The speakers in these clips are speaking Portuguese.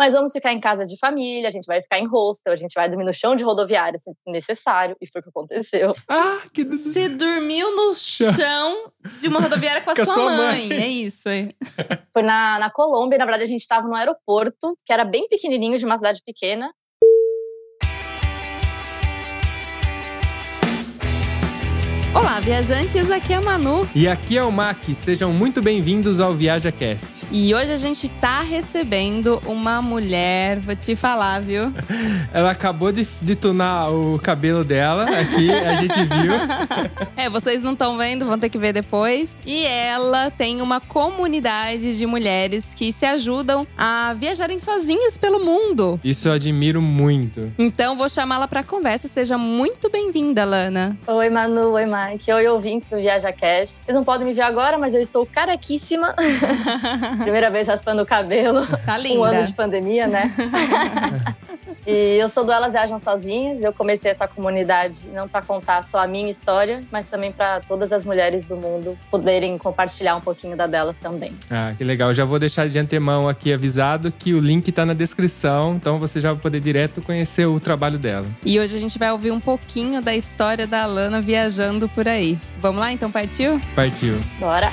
mas vamos ficar em casa de família, a gente vai ficar em hostel, a gente vai dormir no chão de rodoviária se necessário. E foi o que aconteceu. Ah, que Você dormiu no chão de uma rodoviária com a, Com a sua, sua mãe. mãe. É isso. é. Foi na, na Colômbia, na verdade a gente estava no aeroporto, que era bem pequenininho, de uma cidade pequena. Olá, viajantes, aqui é a Manu. E aqui é o Mac, sejam muito bem-vindos ao ViajaCast. E hoje a gente tá recebendo uma mulher, vou te falar, viu? Ela acabou de, de tunar o cabelo dela aqui, a gente viu. É, vocês não estão vendo, vão ter que ver depois. E ela tem uma comunidade de mulheres que se ajudam a viajarem sozinhas pelo mundo. Isso eu admiro muito. Então vou chamá-la pra conversa. Seja muito bem-vinda, Lana. Oi, Manu, oi, Mike. Oi, ouvintes do Viaja Cash. Vocês não podem me ver agora, mas eu estou carequíssima. Primeira vez raspando o cabelo. Tá Um ano linda. de pandemia, né? e eu sou do Elas Viajam Sozinhas. Eu comecei essa comunidade não para contar só a minha história, mas também para todas as mulheres do mundo poderem compartilhar um pouquinho da delas também. Ah, que legal. Já vou deixar de antemão aqui avisado que o link tá na descrição, então você já vai poder direto conhecer o trabalho dela. E hoje a gente vai ouvir um pouquinho da história da Lana viajando por aí. Vamos lá, então partiu? Partiu. Bora!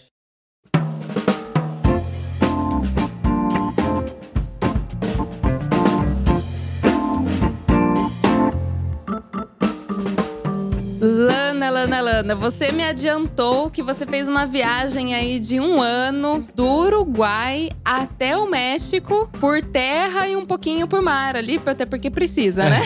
Lana, Lana, Lana, você me adiantou que você fez uma viagem aí de um ano do Uruguai até o México por terra e um pouquinho por mar ali, até porque precisa, né?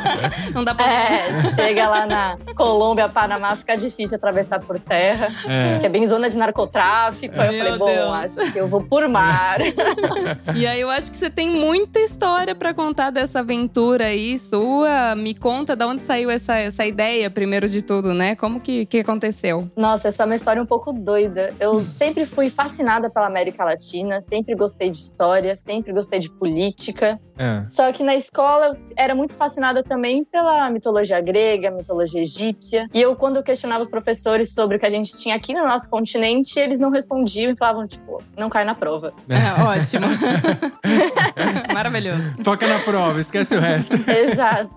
Não dá pra. É, chega lá na Colômbia, Panamá, fica difícil atravessar por terra, É. que é bem zona de narcotráfico. Aí eu Meu falei, bom, Deus. acho que eu vou por mar. E aí eu acho que você tem muita história pra contar dessa aventura aí sua. Me conta de onde saiu essa, essa ideia, primeiro de tudo, né? Como que, que aconteceu? Nossa, essa é uma história um pouco doida. Eu sempre fui fascinada pela América Latina, sempre gostei de história, sempre gostei de política. É. Só que na escola eu era muito fascinada também pela mitologia grega, mitologia egípcia. E eu, quando eu questionava os professores sobre o que a gente tinha aqui no nosso continente, eles não respondiam e falavam, tipo, não cai na prova. É, ótimo. Maravilhoso. Foca na prova, esquece o resto. Exato.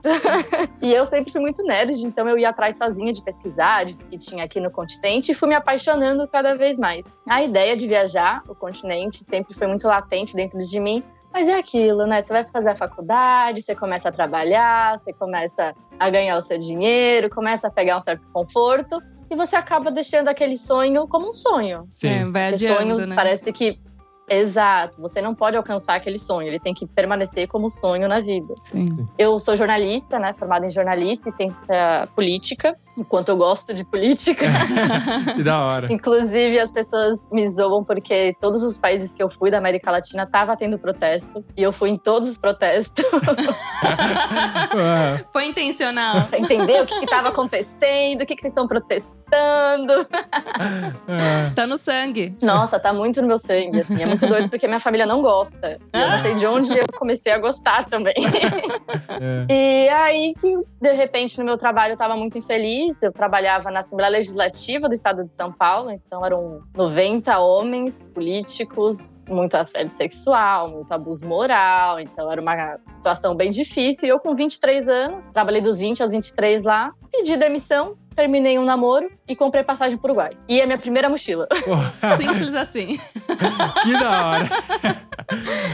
e eu sempre fui muito nerd, então eu ia atrás sozinha de pesquisar, de que tinha aqui no continente, e fui me apaixonando cada vez mais. A ideia de viajar o continente sempre foi muito latente dentro de mim, mas é aquilo, né? Você vai fazer a faculdade, você começa a trabalhar, você começa a ganhar o seu dinheiro, começa a pegar um certo conforto, e você acaba deixando aquele sonho como um sonho. Sim. É, vai adiando, sonho né? parece que. Exato, você não pode alcançar aquele sonho, ele tem que permanecer como sonho na vida. Sim. Eu sou jornalista, né? Formada em jornalista e ciência política, enquanto eu gosto de política. Que da hora. Inclusive, as pessoas me zoam porque todos os países que eu fui da América Latina tava tendo protesto. E eu fui em todos os protestos Foi intencional. pra entender o que estava acontecendo, o que, que vocês estão protestando. Ah. Tá no sangue. Nossa, tá muito no meu sangue, assim. É muito doido porque minha família não gosta. E eu não sei de onde eu comecei a gostar também. É. E aí que, de repente, no meu trabalho eu tava muito infeliz. Eu trabalhava na Assembleia Legislativa do Estado de São Paulo, então eram 90 homens políticos, muito assédio sexual, muito abuso moral. Então era uma situação bem difícil. E eu, com 23 anos, trabalhei dos 20 aos 23 lá, pedi demissão. Terminei um namoro e comprei passagem pro Uruguai. E é minha primeira mochila. Simples assim. que da hora.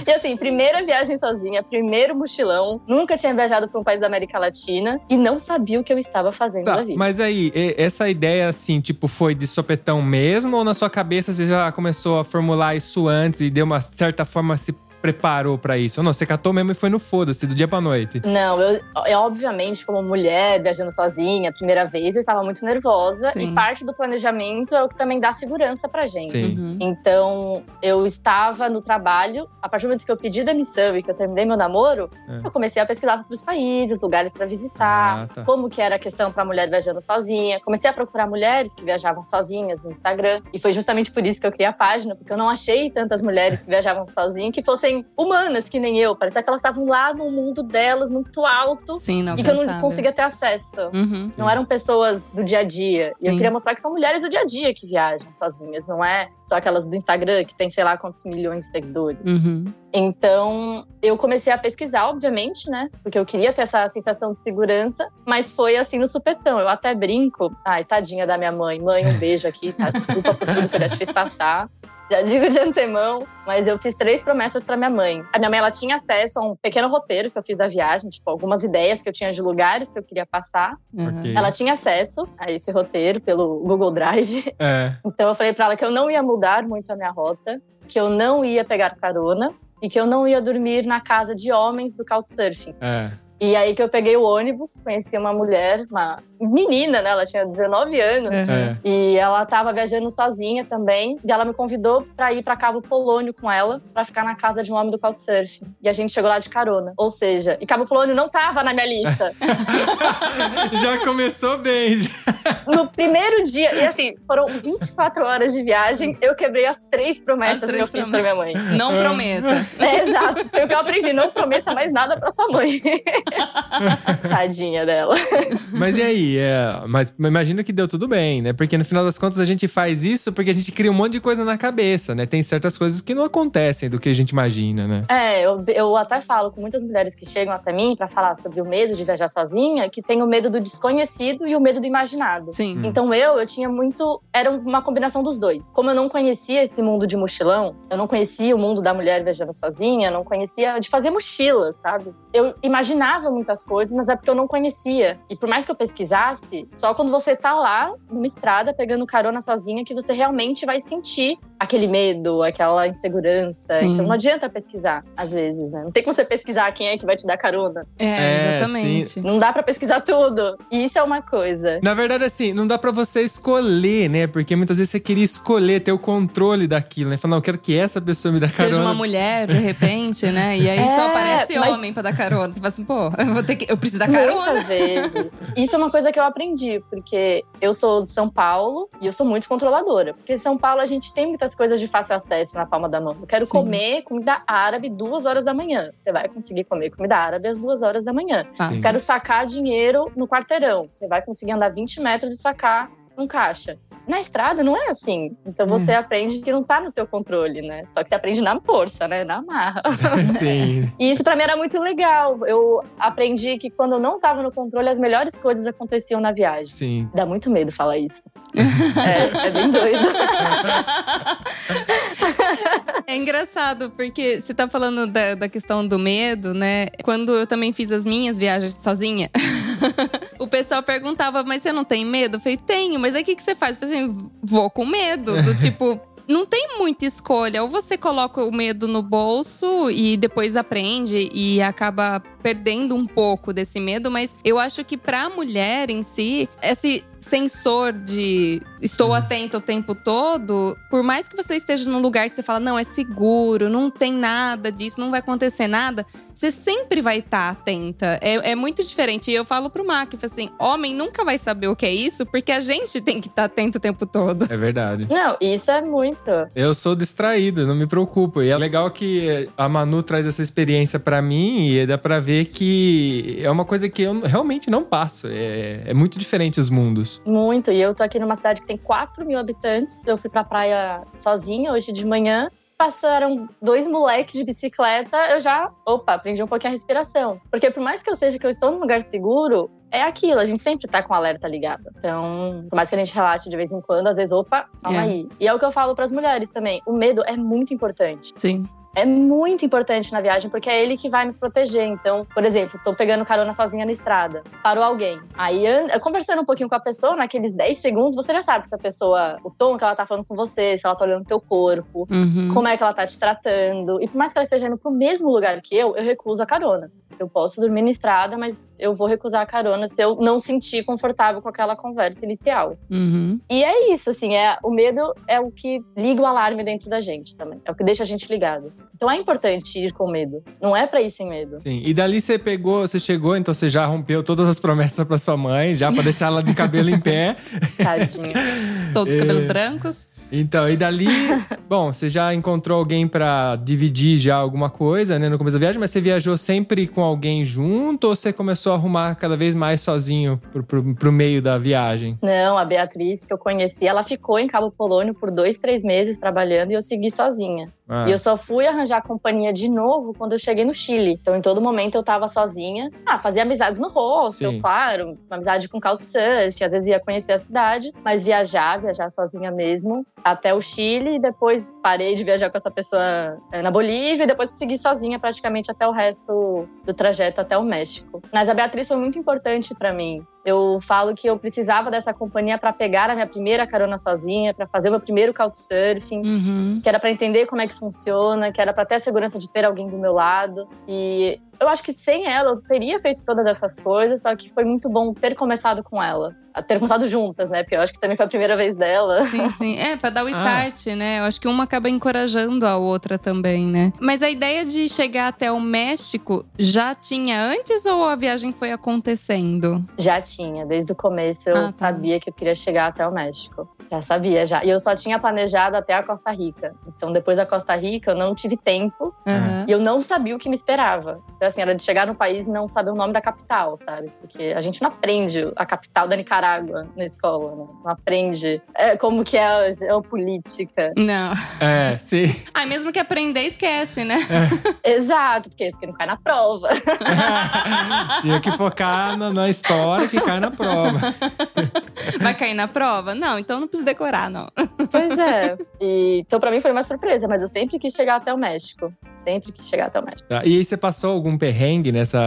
E assim, primeira viagem sozinha, primeiro mochilão. Nunca tinha viajado para um país da América Latina e não sabia o que eu estava fazendo Tá, da vida. mas aí, essa ideia, assim, tipo, foi de sopetão mesmo? Ou na sua cabeça você já começou a formular isso antes e deu uma certa forma se preparou pra isso? Ou não, você catou mesmo e foi no foda-se, do dia pra noite. Não, eu, eu, obviamente, como mulher viajando sozinha, primeira vez, eu estava muito nervosa. Sim. E parte do planejamento é o que também dá segurança pra gente. Sim. Uhum. Então, eu estava no trabalho, a partir do momento que eu pedi demissão e que eu terminei meu namoro, É. eu comecei a pesquisar sobre os países, lugares para visitar, Ah, tá. como que era a questão para mulher viajando sozinha. Comecei a procurar mulheres que viajavam sozinhas no Instagram, e foi justamente por isso que eu criei a página, porque eu não achei tantas mulheres que viajavam sozinhas que fossem humanas que nem eu, parecia que elas estavam lá no mundo delas muito alto Sim, não e que eu não conseguia ter acesso. Uhum. Não eram pessoas do dia a dia. E eu Sim. queria mostrar que são mulheres do dia a dia que viajam sozinhas, não é só aquelas do Instagram que tem sei lá quantos milhões de seguidores. Uhum. Então, eu comecei a pesquisar, obviamente, né? Porque eu queria ter essa sensação de segurança, mas foi assim no supetão. Eu até brinco. Ai, tadinha da minha mãe. Mãe, um beijo aqui, tá? Desculpa por tudo que eu já te fiz passar. Já digo de antemão, mas eu fiz três promessas para minha mãe. A minha mãe ela tinha acesso a um pequeno roteiro que eu fiz da viagem, tipo algumas ideias que eu tinha de lugares que eu queria passar. Uhum. Ela tinha acesso a esse roteiro pelo Google Drive. É. Então eu falei para ela que eu não ia mudar muito a minha rota, que eu não ia pegar carona e que eu não ia dormir na casa de homens do Couchsurfing. É. E aí que eu peguei o ônibus, conheci uma mulher, uma menina, né? Ela tinha 19 anos. Uhum. É. E ela tava viajando sozinha também. E ela me convidou para ir para Cabo Polônio com ela, para ficar na casa de um homem do Couchsurfing. E a gente chegou lá de carona. Ou seja, e Cabo Polônio não tava na minha lista. Já começou bem. já. no primeiro dia, e assim, foram 24 horas de viagem, eu quebrei as três promessas As três que eu fiz pra minha mãe. Não prometa. É, exato. Foi o que eu aprendi. Não prometa mais nada pra sua mãe. Tadinha dela. Mas e aí? É, mas imagina que deu tudo bem, né? Porque no final das contas a gente faz isso porque a gente cria um monte de coisa na cabeça, né? Tem certas coisas que não acontecem do que a gente imagina, né? É, eu, eu até falo com muitas mulheres que chegam até mim pra falar sobre o medo de viajar sozinha, que tem o medo do desconhecido e o medo do imaginado. Sim. Hum. Então eu, eu tinha muito. Era uma combinação dos dois. Como eu não conhecia esse mundo de mochilão, eu não conhecia o mundo da mulher viajando sozinha, não conhecia de fazer mochila, sabe? Eu imaginava muitas coisas, mas é porque eu não conhecia. E por mais que eu pesquisasse, só quando você tá lá numa estrada pegando carona sozinha que você realmente vai sentir aquele medo, aquela insegurança. Sim. Então não adianta pesquisar, às vezes, né? Não tem como você pesquisar quem é que vai te dar carona. É, É, exatamente. Não dá pra pesquisar tudo. E isso é uma coisa. Na verdade, assim, não dá pra você escolher, né? Porque muitas vezes você queria escolher, ter o controle daquilo, né? Falar, não, eu quero que essa pessoa me dê carona. Seja uma mulher, de repente, né? E aí É, só aparece mas- homem pra dar carona. Você fala assim, pô, eu vou ter que. Eu preciso dar carona. Muitas vezes. Isso é uma coisa que eu aprendi, porque eu sou de São Paulo e eu sou muito controladora. Porque em São Paulo a gente tem muitas coisas de fácil acesso na palma da mão. Eu quero Sim. comer comida árabe duas horas da manhã. Você vai conseguir comer comida árabe às duas horas da manhã. Sim. Quero sacar dinheiro no quarteirão. Você vai conseguir andar 20 metros e sacar um caixa. Na estrada não é assim. Então você aprende que não tá no teu controle, né? Só que você aprende na força, né? Na marra. Sim. E isso pra mim era muito legal. Eu aprendi que quando eu não tava no controle, as melhores coisas aconteciam na viagem. Sim. Dá muito medo falar isso. é, é bem doido. É engraçado, porque você tá falando da, da questão do medo, né? Quando eu também fiz as minhas viagens sozinha, o pessoal perguntava, mas você não tem medo? Eu falei, tenho, mas aí o que, que você faz? Eu falei assim, vou com medo. Do tipo. Não tem muita escolha. Ou você coloca o medo no bolso e depois aprende e acaba perdendo um pouco desse medo, mas eu acho que pra mulher em si, esse sensor de estou atenta o tempo todo, por mais que você esteja num lugar que você fala, não, é seguro, não tem nada disso, não vai acontecer nada, você sempre vai estar atenta. É, é muito diferente. E eu falo pro Mac, assim, homem nunca vai saber o que é isso, porque a gente tem que estar atento o tempo todo. É verdade. Não, isso é muito. Eu sou distraído, não me preocupo. E é legal que a Manu traz essa experiência pra mim e dá pra ver que é uma coisa que eu realmente não passo. É, é muito diferente os mundos. Muito. E eu tô aqui numa cidade que tem 4 mil habitantes. Eu fui pra praia sozinha hoje de manhã. passaram dois moleques de bicicleta, eu já, opa, aprendi um pouquinho a respiração. Porque por mais que eu seja que eu estou num lugar seguro, é aquilo, a gente sempre tá com o alerta ligado. Então, por mais que a gente relaxe de vez em quando, às vezes, opa, calma É. aí. E é o que eu falo pras mulheres também. O medo é muito importante. Sim. É muito importante na viagem, porque é ele que vai nos proteger. Então, por exemplo, tô pegando carona sozinha na estrada. Parou alguém. Aí, an- conversando um pouquinho com a pessoa, naqueles 10 segundos, você já sabe se a pessoa, o tom que ela tá falando com você, se ela tá olhando o teu corpo, Uhum. como é que ela tá te tratando. E por mais que ela esteja indo pro mesmo lugar que eu, eu recuso a carona. Eu posso dormir na estrada, mas eu vou recusar a carona se eu não sentir confortável com aquela conversa inicial. Uhum. E é isso, assim, é, o medo é o que liga o alarme dentro da gente também. É o que deixa a gente ligado. Então é importante ir com medo. Não é pra ir sem medo. Sim. E dali você pegou, você chegou, então você já rompeu todas as promessas pra sua mãe, já pra deixar ela de cabelo em pé. Tadinho. Todos os É. cabelos brancos. Então, e dali, bom, você já encontrou alguém pra dividir já alguma coisa, né, no começo da viagem, mas você viajou sempre com alguém junto ou você começou a arrumar cada vez mais sozinho pro, pro, pro meio da viagem? Não, a Beatriz, que eu conheci, ela ficou em Cabo Polônio por dois, três meses trabalhando e eu segui sozinha. Ah, E eu só fui arranjar companhia de novo quando eu cheguei no Chile. Então, em todo momento, eu tava sozinha. Ah, fazia amizades no hostel, Sim. claro. Uma amizade com couchsurf, às vezes ia conhecer a cidade. Mas viajar, viajar sozinha mesmo, até o Chile. E depois parei de viajar com essa pessoa eh, na Bolívia. E depois segui sozinha praticamente até o resto do trajeto até o México. Mas a Beatriz foi muito importante pra mim. Eu falo que eu precisava dessa companhia para pegar a minha primeira carona sozinha, para fazer o meu primeiro couchsurfing Uhum. que era para entender como é que funciona, que era para ter a segurança de ter alguém do meu lado. E eu acho que sem ela eu teria feito todas essas coisas, só que foi muito bom ter começado com ela. Ter começado juntas, né? Porque eu acho que também foi a primeira vez dela. Sim, sim. É, pra dar o Ah. start, né? Eu acho que uma acaba encorajando a outra também, né? Mas a ideia de chegar até o México já tinha antes ou a viagem foi acontecendo? Já tinha, desde o começo eu Ah, tá. sabia que eu queria chegar até o México. Já sabia, já. E eu só tinha planejado até a Costa Rica. Então, depois da Costa Rica, eu não tive tempo Aham. E eu não sabia o que me esperava. Então, assim, era de chegar no país e não saber o nome da capital, sabe? Porque a gente não aprende a capital da Nicarágua na escola, né? Não aprende é, como que é a geopolítica. Não. É, sim. Ah, mesmo que aprender, esquece, né? Exato, porque, porque não cai na prova. Tinha que focar na, na história que cai na prova. Vai cair na prova? Não, então não precisa decorar, não. pois é. E, então, pra mim foi uma surpresa, mas eu sempre quis chegar até o México. Sempre quis chegar até o México. Tá, E aí você passou algum perrengue nessa.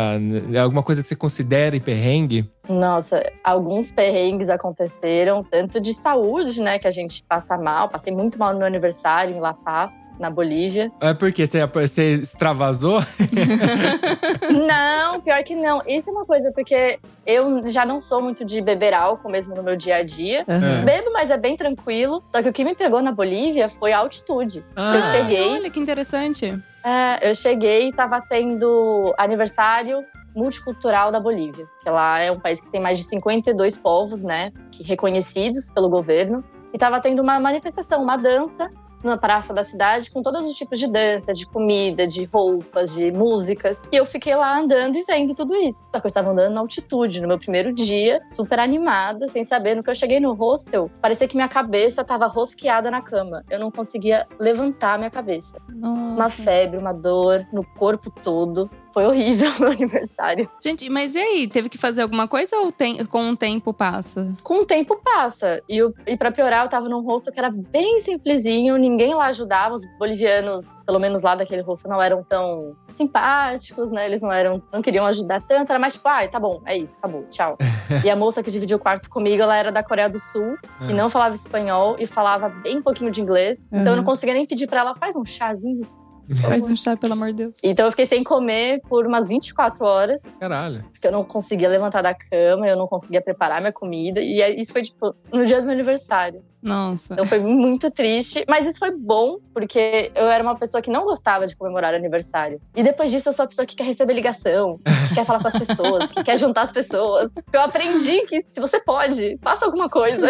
Alguma coisa que você considere perrengue? Nossa, alguns perrengues aconteceram, tanto de saúde, né? Que a gente passa mal. Passei muito mal no meu aniversário em La Paz, na Bolívia. É porque você, você extravasou? Não, pior que não. Isso é uma coisa, porque eu já não sou muito de beber álcool mesmo no meu dia a dia. Aham. Bebo, mas é bem tranquilo. Só que o que me pegou na Bolívia foi a altitude. Ah. eu cheguei, Olha que interessante. é, eu cheguei e tava tendo aniversário multicultural da Bolívia, que lá é um país que tem mais de 52 povos, né, que reconhecidos pelo governo, e tava tendo uma manifestação, uma dança na praça da cidade com todos os tipos de dança, de comida, de roupas, de músicas. E eu fiquei lá andando e vendo tudo isso. Só que eu estava andando na altitude, no meu primeiro dia, super animada, sem saber. No que eu cheguei no hostel, parecia que minha cabeça estava rosqueada na cama. Eu não conseguia levantar minha cabeça. Uma Nossa. febre, uma dor no corpo todo. Foi horrível meu aniversário. Gente, mas e aí? Teve que fazer alguma coisa ou tem- com o tempo passa? Com o tempo passa. E, e para piorar, eu tava num hostel que era bem simplesinho, ninguém lá ajudava. Os bolivianos, pelo menos lá daquele hostel, não eram tão simpáticos, né? Eles não eram, não queriam ajudar tanto. Era mais tipo, ai, tá bom, é isso, acabou, tchau. e a moça que dividiu o quarto comigo, ela era da Coreia do Sul Ah. e não falava espanhol e falava bem pouquinho de inglês. Então eu Uhum. não conseguia nem pedir pra ela, faz um chazinho. Faz um chá, pelo amor de Deus. Então eu fiquei sem comer por umas 24 horas. Caralho. porque eu não conseguia levantar da cama, eu não conseguia preparar minha comida. E isso foi, tipo, no dia do meu aniversário. Nossa. Então foi muito triste. Mas isso foi bom, porque eu era uma pessoa que não gostava de comemorar aniversário. E depois disso, eu sou a pessoa que quer receber ligação, que quer falar com as pessoas, que quer juntar as pessoas. Eu aprendi que se você pode, faça alguma coisa.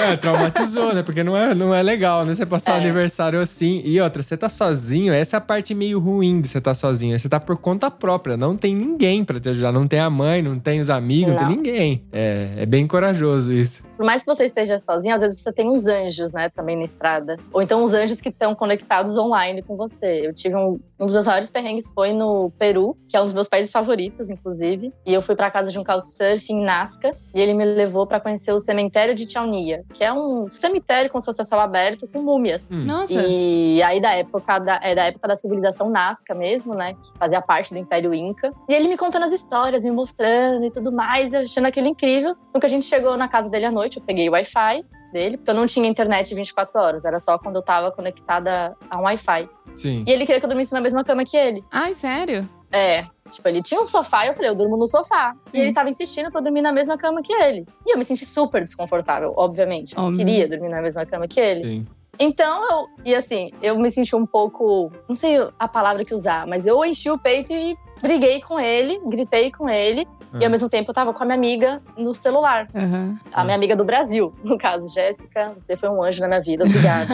É, traumatizou, né? Porque não é, não é legal, né? Você passar o É. aniversário assim. E outra, você tá sozinho, essa é a parte meio ruim de você estar sozinho. Você tá por conta própria, não tem ninguém pra te ajudar. Não tem a mãe, não tem os amigos, não, Não. tem ninguém. É, é bem corajoso isso. Por mais que você esteja sozinho, sozinho, às vezes você tem uns anjos, né, também na estrada. Ou então os anjos que estão conectados online com você. Eu tive um, um dos meus maiores perrengues foi no Peru, que é um dos meus países favoritos, inclusive. E eu fui para casa de um couchsurfing em Nazca, e ele me levou para conhecer o cemitério de Chaunia, que é um cemitério com seu céu aberto com múmias. Hum. Nossa. E aí da época da, é da época da civilização Nazca mesmo, né? Que fazia parte do Império Inca. E ele me contando as histórias, me mostrando e tudo mais, eu achando aquilo incrível. Nunca a gente chegou na casa dele à noite, eu peguei o Wi-Fi dele, porque eu não tinha internet 24 horas, era só quando eu tava conectada a um Wi-Fi. Sim. E ele queria que eu dormisse na mesma cama que ele. Ai, sério? É. Tipo, ele tinha um sofá e eu falei, eu durmo no sofá. Sim. E ele tava insistindo pra eu dormir na mesma cama que ele. E eu me senti super desconfortável, obviamente. Eu Óbvio. queria dormir na mesma cama que ele. Sim. Então, eu, e assim, eu me senti um pouco, não sei a palavra que usar, mas eu enchi o peito e briguei com ele, gritei com ele, e Ah. ao mesmo tempo eu tava com a minha amiga no celular. Aham. A minha amiga do Brasil, no caso, Jéssica, você foi um anjo na minha vida, obrigada.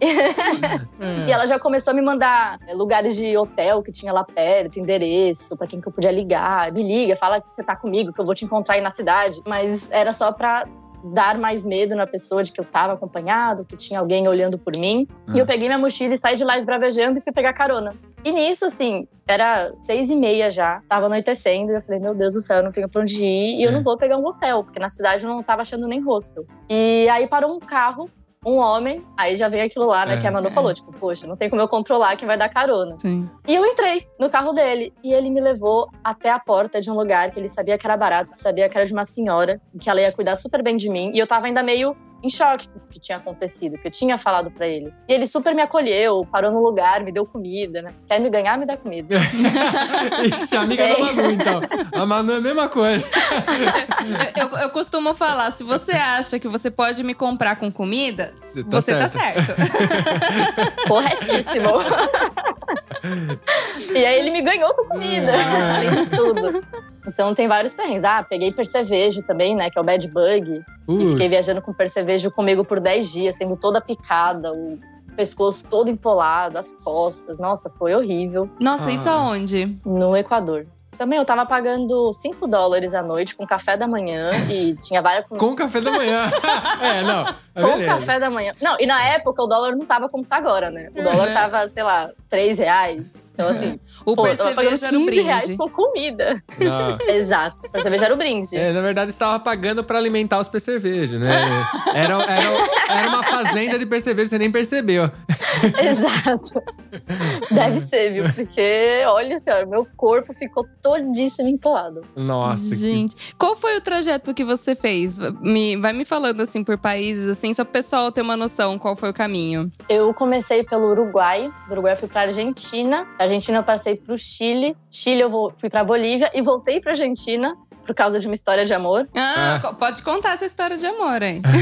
E ela já começou a me mandar é, lugares de hotel que tinha lá perto, endereço, pra quem que eu podia ligar. Me liga, fala que você tá comigo, que eu vou te encontrar aí na cidade. Mas era só pra dar mais medo na pessoa de que eu tava acompanhado, que tinha alguém olhando por mim. E eu peguei minha mochila e saí de lá esbravejando e fui pegar carona. E nisso, assim, era seis e meia já, tava anoitecendo, e eu falei, meu Deus do céu, eu não tenho pra onde ir, e eu É. não vou pegar um hotel, porque na cidade eu não tava achando nem hostel. E aí parou um carro, um homem, aí já veio aquilo lá, né, É. que a Manu falou, tipo, poxa, não tem como eu controlar quem vai dar carona. Sim. E eu entrei no carro dele, e ele me levou até a porta de um lugar que ele sabia que era barato, sabia que era de uma senhora, que ela ia cuidar super bem de mim, e eu tava ainda meio em choque com o que tinha acontecido, que eu tinha falado pra ele. E ele super me acolheu, parou no lugar, me deu comida, né? Quer me ganhar, me dá comida. Ixi, amiga da Manu, então. A Manu é a mesma coisa. Eu, eu- eu costumo falar, se você acha que você pode me comprar com comida, Você tá você tá certa. certo. Corretíssimo. e aí ele me ganhou com comida, É. além de tudo. Então tem vários perrengues. Ah, peguei percevejo também, né? Que é o bad bug. E fiquei viajando com percevejo comigo por 10 dias, sendo toda picada, o pescoço todo empolado, as costas. Nossa, foi horrível. Nossa, isso Nossa. aonde? No Equador. Também eu tava pagando 5 dólares à noite com café da manhã e tinha várias com, Com café da manhã. é, não. É com beleza. café da manhã. Não, e na época o dólar não tava como tá agora, né? O dólar Uhum. tava, sei lá, 3 reais. Então, assim, O pô, percevejo era o 15 reais brinde. com comida. Não. Exato. Pra cerveja era o brinde. É, na verdade, estava pagando pra alimentar os percevejos, né? Era, era, era uma fazenda de percevejo, você nem percebeu. Exato. Deve ser, viu? Porque, olha senhora, meu corpo ficou todíssimo empolado. Nossa, que- Gente, qual foi o trajeto que você fez? Me, vai me falando assim por países, assim, só pro pessoal ter uma noção qual foi o caminho. Eu comecei pelo Uruguai. Do Uruguai eu fui pra Argentina. Argentina eu passei pro Chile. Chile eu vou- fui pra Bolívia e voltei pra Argentina por causa de uma história de amor. Ah, Ah. pode contar essa história de amor, hein?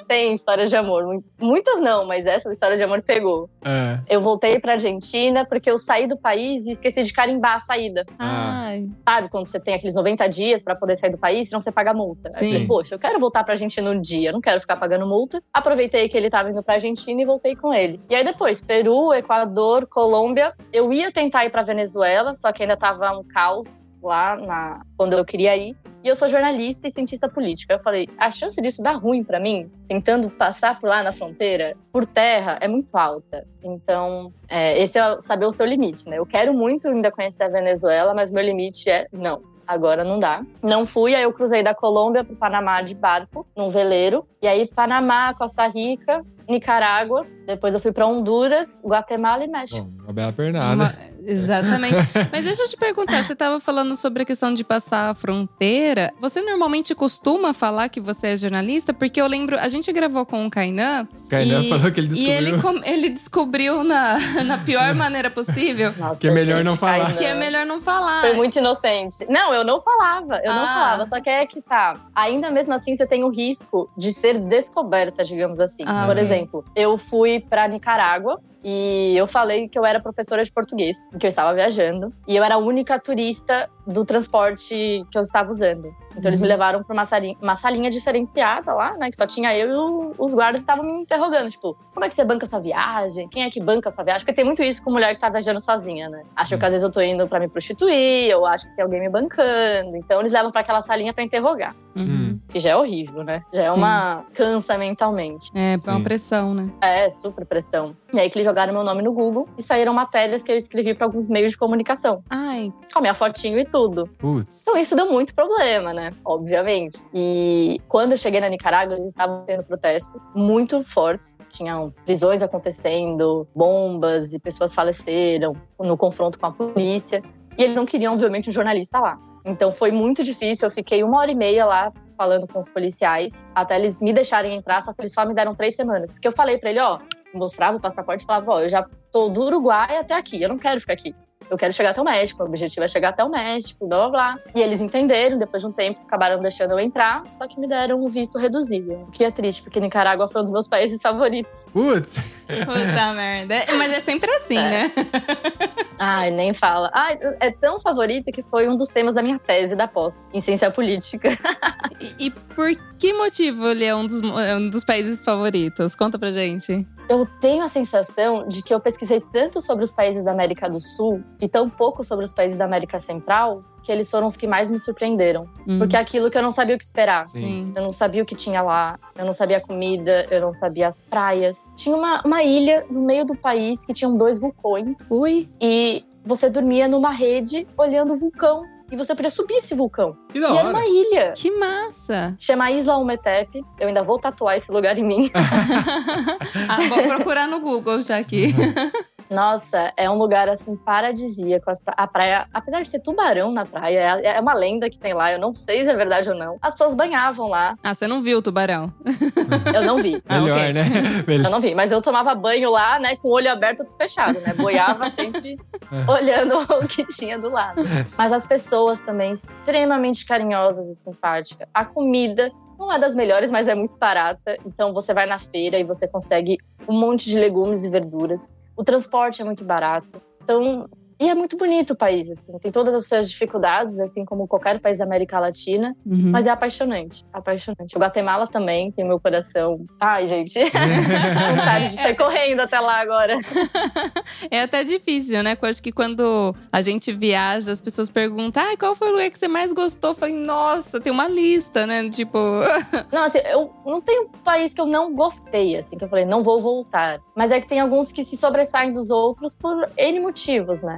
Tem histórias de amor. mu- Muitas não, mas essa história de amor pegou. É. Eu voltei pra Argentina porque eu saí do país e esqueci de carimbar a saída. Ah. Ai. Sabe, quando você tem aqueles 90 dias pra poder sair do país, senão você paga multa. Aí eu Sim. falei, poxa, eu quero voltar pra Argentina um dia, eu não quero ficar pagando multa. Aproveitei que ele tava indo pra Argentina e voltei com ele. E aí depois, Peru, Equador, Colômbia. Eu ia tentar ir pra Venezuela, só que ainda tava um caos lá na quando eu queria ir. E eu sou jornalista e cientista política. Eu falei, a chance disso dar ruim pra mim, tentando passar por lá na fronteira, por terra, é muito alta. Então, é, esse é saber o seu limite, né? Eu quero muito ainda conhecer a Venezuela, mas meu limite é não. Agora não dá. Não fui, aí eu cruzei da Colômbia pro Panamá de barco, num veleiro. E aí, Panamá, Costa Rica, Nicarágua. Depois eu fui pra Honduras, Guatemala e México. Bom, uma bela pernada. Uma- Exatamente. Mas deixa eu te perguntar, você estava falando sobre a questão de passar a fronteira. Você normalmente costuma falar que você é jornalista? Porque eu lembro, a gente gravou com o Kainan Kainan e, falou que ele e descobriu. ele, com- ele descobriu na, na pior maneira possível Nossa, Que é melhor gente, não falar. Kainan. que é melhor não falar. Foi muito inocente. Não, eu não falava, eu não Ah. falava. Só que é que tá. Ainda mesmo assim, você tem o risco de ser descoberta, digamos assim. Ah, Por ok. exemplo, eu fui pra Nicarágua e eu falei que eu era professora de português, que eu estava viajando. E eu era a única turista do transporte que eu estava usando. Então eles me Uhum. levaram pra uma salinha, uma salinha diferenciada lá, né? Que só tinha eu e o- os guardas estavam me interrogando. Tipo, como é que você banca a sua viagem? Quem é que banca a sua viagem? Porque tem muito isso com mulher que tá viajando sozinha, né? Acham que às vezes eu tô indo pra me prostituir, ou acho que tem alguém me bancando. Então eles levam pra aquela salinha pra interrogar. Uhum. que já é horrível, né? Já é Sim. uma cansa mentalmente. É, foi uma pressão, né? É, super pressão. E aí que eles jogaram meu nome no Google e saíram matérias que eu escrevi para alguns meios de comunicação, Ai, com a minha fotinho e tudo. Putz. Então isso deu muito problema, né? Obviamente. E quando eu cheguei na Nicarágua, eles estavam tendo protestos muito fortes. Tinham prisões acontecendo, bombas e pessoas faleceram no confronto com a polícia. E eles não queriam, obviamente, um jornalista lá. Então foi muito difícil. Eu fiquei uma hora e meia lá falando com os policiais até eles me deixarem entrar, só que eles só me deram três semanas. Porque eu falei pra ele, ó, mostrava o passaporte e falava, ó, eu já tô do Uruguai até aqui, eu não quero ficar aqui. Eu quero chegar até o México, o objetivo é chegar até o México, blá blá blá. E eles entenderam, depois de um tempo acabaram deixando eu entrar, só que me deram um visto reduzido. O que é triste, porque Nicarágua foi um dos meus países favoritos. Putz. puta merda. Mas é sempre assim, É. né? Ai, nem fala. Ai, é tão favorito que foi um dos temas da minha tese da pós, em ciência política. E, e por que motivo ele é um dos, é um dos países favoritos? Conta pra gente. Eu tenho a sensação de que eu pesquisei tanto sobre os países da América do Sul e tão pouco sobre os países da América Central que eles foram os que mais me surpreenderam. Hum, Porque é aquilo que eu não sabia o que esperar. Sim. Eu não sabia o que tinha lá, eu não sabia a comida, eu não sabia as praias. Tinha uma, uma ilha no meio do país que tinham dois vulcões Ui, e você dormia numa rede olhando o vulcão. E você podia subir esse vulcão. Que da e era hora. uma ilha. que massa! Chama Isla Umetep. Eu ainda vou tatuar esse lugar em mim. ah, vou procurar no Google já aqui. Nossa, é um lugar assim paradisíaco. A praia, apesar de ter tubarão na praia, é é uma lenda que tem lá. Eu não sei se é verdade ou não. As pessoas banhavam lá. Ah, você não viu o tubarão? Eu não vi. Ah, Melhor, ok. né? Eu Melhor. não vi, mas eu tomava banho lá, né, com o olho aberto, tudo fechado, né? Boiava sempre olhando o que tinha do lado. Mas as pessoas também extremamente carinhosas e simpáticas. A comida não é das melhores, mas é muito barata. Então você vai na feira e você consegue um monte de legumes e verduras. O transporte é muito barato. Então, e é muito bonito o país, assim. Tem todas as suas dificuldades, assim como qualquer país da América Latina, Uhum. mas é apaixonante, apaixonante. O Guatemala também tem meu coração. Ai, gente, vontade de sair correndo até lá agora. É até difícil, né? Eu acho que quando a gente viaja, as pessoas perguntam: ah, qual foi o lugar que você mais gostou? Eu falei, nossa, tem uma lista, né? Tipo, Não, assim, eu não tenho país que eu não gostei, assim, que eu falei, não vou voltar. Mas é que tem alguns que se sobressaem dos outros por N motivos, né?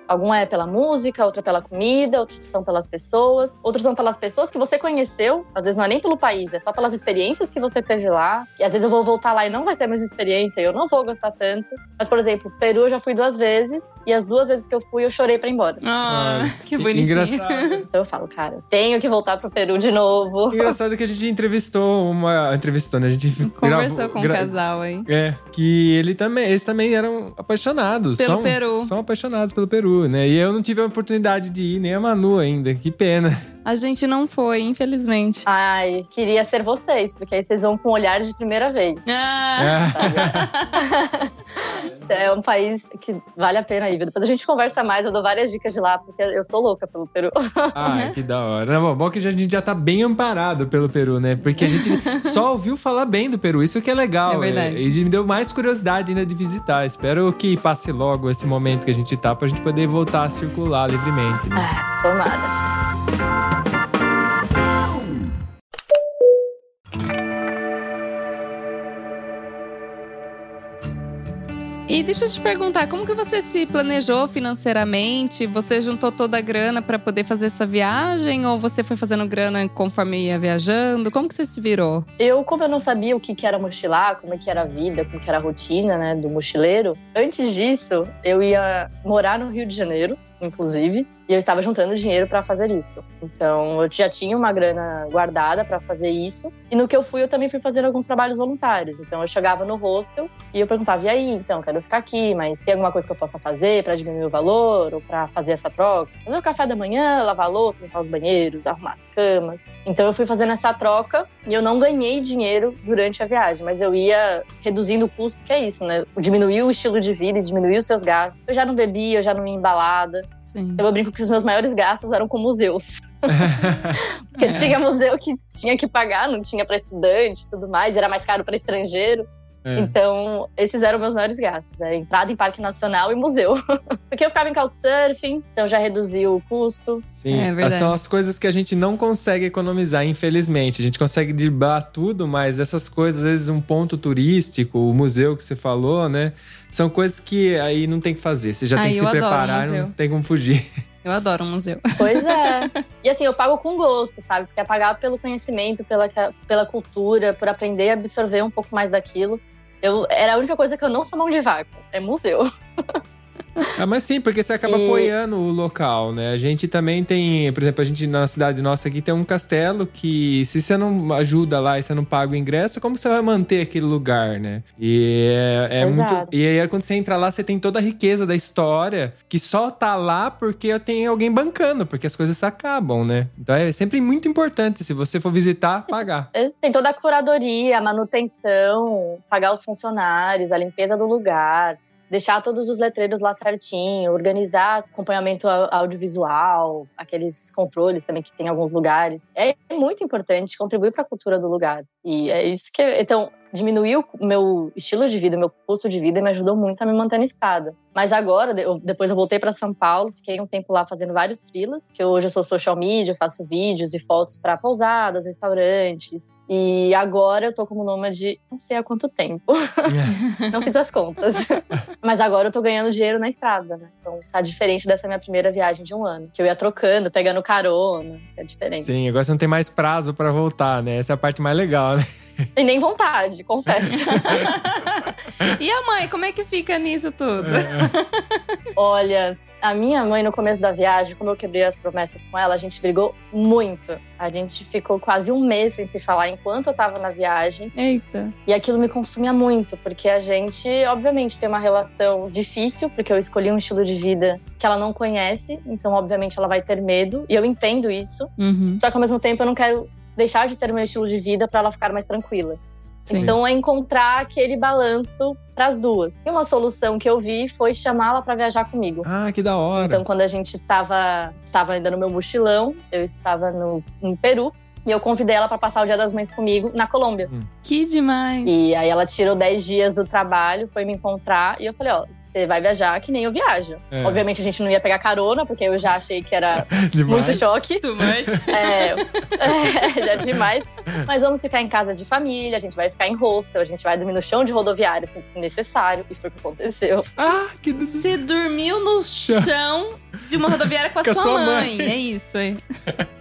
Algum é pela música, outro é pela comida, outros são pelas pessoas, outros são pelas pessoas que você conheceu. Às vezes não é nem pelo país, é só pelas experiências que você teve lá. E às vezes eu vou voltar lá e não vai ser a mesma experiência, e eu não vou gostar tanto. Mas, por exemplo, Peru eu já fui duas vezes, e as duas vezes que eu fui, eu chorei pra ir embora. ah, que bonitinho. Engraçado. Então eu falo, cara, tenho que voltar pro Peru de novo. Engraçado que a gente entrevistou uma. Entrevistou, né? A gente Conversou gravou- com um gra- casal aí. É, que ele também, eles também eram apaixonados. Pelo são, Peru. São apaixonados pelo Peru, né? E eu não tive a oportunidade de ir, nem a Manu ainda. Que pena. A gente não foi, infelizmente. Ai, queria ser vocês, porque aí vocês vão com um olhar de primeira vez. Ah, É um país que vale a pena ir. Depois a gente conversa mais, eu dou várias dicas de lá, porque eu sou louca pelo Peru. Ai, que da hora. Bom, bom que já- a gente já tá bem amparado pelo Peru, né? Porque a gente só ouviu falar bem do Peru. Isso que é legal. É verdade. E me deu mais curiosidade ainda de visitar. Espero que passe logo esse momento que a gente tá pra gente poder voltar a circular livremente. Né? Ah, tomada. E deixa eu te perguntar, como que você se planejou financeiramente? Você juntou toda a grana para poder fazer essa viagem? Ou você foi fazendo grana conforme ia viajando? Como que você se virou? Eu, como eu não sabia o que, que era mochilar, como é que era a vida, como que era a rotina, né, do mochileiro, antes disso, eu ia morar no Rio de Janeiro, inclusive, e eu estava juntando dinheiro para fazer isso. Então, eu já tinha uma grana guardada para fazer isso. E no que eu fui, eu também fui fazendo alguns trabalhos voluntários. Então, eu chegava no hostel e eu perguntava: "E aí, então, quero ficar aqui, mas tem alguma coisa que eu possa fazer para diminuir o valor ou para fazer essa troca? Fazer o café da manhã, lavar a louça, limpar os banheiros, arrumar as camas". Então, eu fui fazendo essa troca e eu não ganhei dinheiro durante a viagem, mas eu ia reduzindo o custo, que é isso, né? Diminuir o estilo de vida e diminuir os seus gastos. Eu já não bebia, eu já não ia embalada. Sim. Eu brinco que os meus maiores gastos eram com museus. Porque É. tinha museu que tinha que pagar, não tinha para estudante e tudo mais, era mais caro para estrangeiro. É. Então, esses eram meus maiores gastos, né? Entrada em parque nacional e museu. Porque eu ficava em couchsurfing, então já reduziu o custo. Sim, É verdade. são as coisas que a gente não consegue economizar, infelizmente. A gente consegue driblar tudo, mas essas coisas, às vezes, um ponto turístico, o museu que você falou, né? São coisas que aí não tem que fazer. Você já Ai, tem que se preparar, não tem como fugir. Eu adoro um museu. Pois é. e assim, eu pago com gosto, sabe? Porque é pagar pelo conhecimento, pela, pela cultura, por aprender a absorver um pouco mais daquilo. Eu, era a única coisa que eu não sou mão de vaca, é museu. Ah, mas sim, porque você acaba E- apoiando o local, né? A gente também tem, por exemplo, a gente na cidade nossa aqui tem um castelo que se você não ajuda lá e você não paga o ingresso, como você vai manter aquele lugar, né? E é, é muito. E aí quando você entra lá, você tem toda a riqueza da história que só tá lá porque tem alguém bancando, porque as coisas se acabam, né? Então é sempre muito importante, se você for visitar, pagar. Tem toda a curadoria, a manutenção, pagar os funcionários, a limpeza do lugar, deixar todos os letreiros lá certinho, organizar acompanhamento au- audiovisual, aqueles controles também que tem em alguns lugares. É muito importante contribuir para a cultura do lugar. E é isso que. Então, diminuiu o meu estilo de vida, meu custo de vida e me ajudou muito a me manter na escada. Mas agora, eu- depois eu voltei para São Paulo, fiquei um tempo lá fazendo vários freelas, que hoje eu sou social media, faço vídeos e fotos para pousadas, restaurantes. E agora eu tô como nômade, não sei há quanto tempo. não fiz as contas. Mas agora eu tô ganhando dinheiro na estrada, né? Então tá diferente dessa minha primeira viagem de um ano, que eu ia trocando, pegando carona, é diferente. Sim, agora você não tem mais prazo pra voltar, né? Essa é a parte mais legal, né? E nem vontade, confesso. E a mãe, como é que fica nisso tudo? Olha, a minha mãe, no começo da viagem, como eu quebrei as promessas com ela, a gente brigou muito. A gente ficou quase um mês sem se falar enquanto eu tava na viagem. Eita. E aquilo me consumia muito, porque a gente, obviamente, tem uma relação difícil, porque eu escolhi um estilo de vida que ela não conhece, então, obviamente, ela vai ter medo. E eu entendo isso. Uhum. Só que, ao mesmo tempo, eu não quero deixar de ter meu estilo de vida para ela ficar mais tranquila. Sim. Então, é encontrar aquele balanço para as duas. E uma solução que eu vi foi chamá-la para viajar comigo. Ah, que da hora. Então, quando a gente estava estava ainda no meu mochilão, eu estava no, no Peru. E eu convidei ela para passar o Dia das Mães comigo na Colômbia. Que demais. E aí ela tirou 10 dias do trabalho, foi me encontrar. E eu falei, ó, você vai viajar que nem eu viajo. É. Obviamente a gente não ia pegar carona, porque eu já achei que era muito choque. Too much. É, é, já é demais. Mas vamos ficar em casa de família, a gente vai ficar em hostel, a gente vai dormir no chão de rodoviária, se necessário. E foi o que aconteceu. Ah, que Você dormiu no chão de uma rodoviária com a, Com a sua, sua mãe. mãe. É isso, é.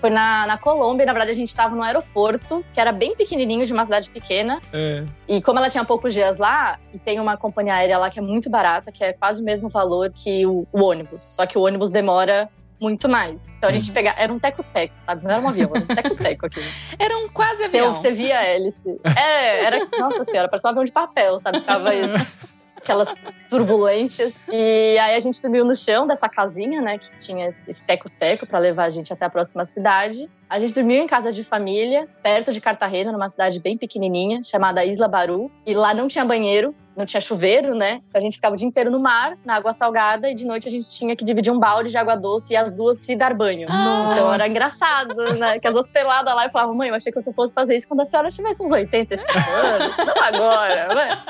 Foi na, na Colômbia, na verdade a gente estava no aeroporto, que era bem pequenininho, de uma cidade pequena. É. E como ela tinha poucos dias lá, e tem uma companhia aérea lá que é muito barata, que é quase o mesmo valor que o, o ônibus. Só que o ônibus demora muito mais. Então a gente pegava. Era um teco-teco, sabe? Não era um avião, era um teco-teco aqui. Era um quase Então, avião. você via a hélice. É, era. Nossa senhora, parecia um avião de papel, sabe? Ficava isso. Aquelas turbulências. E aí a gente dormiu no chão dessa casinha, né? Que tinha esse teco-teco pra levar a gente até a próxima cidade. A gente dormiu em casa de família, perto de Cartagena, numa cidade bem pequenininha, chamada Isla Baru. E lá não tinha banheiro, não tinha chuveiro, né? Então a gente ficava o dia inteiro no mar, na água salgada, e de noite a gente tinha que dividir um balde de água doce e as duas se dar banho. Ah. Então era engraçado, né? Que as duas peladas lá, eu falava, mãe, eu achei que eu só fosse fazer isso quando a senhora tivesse uns 85 anos, não agora, né?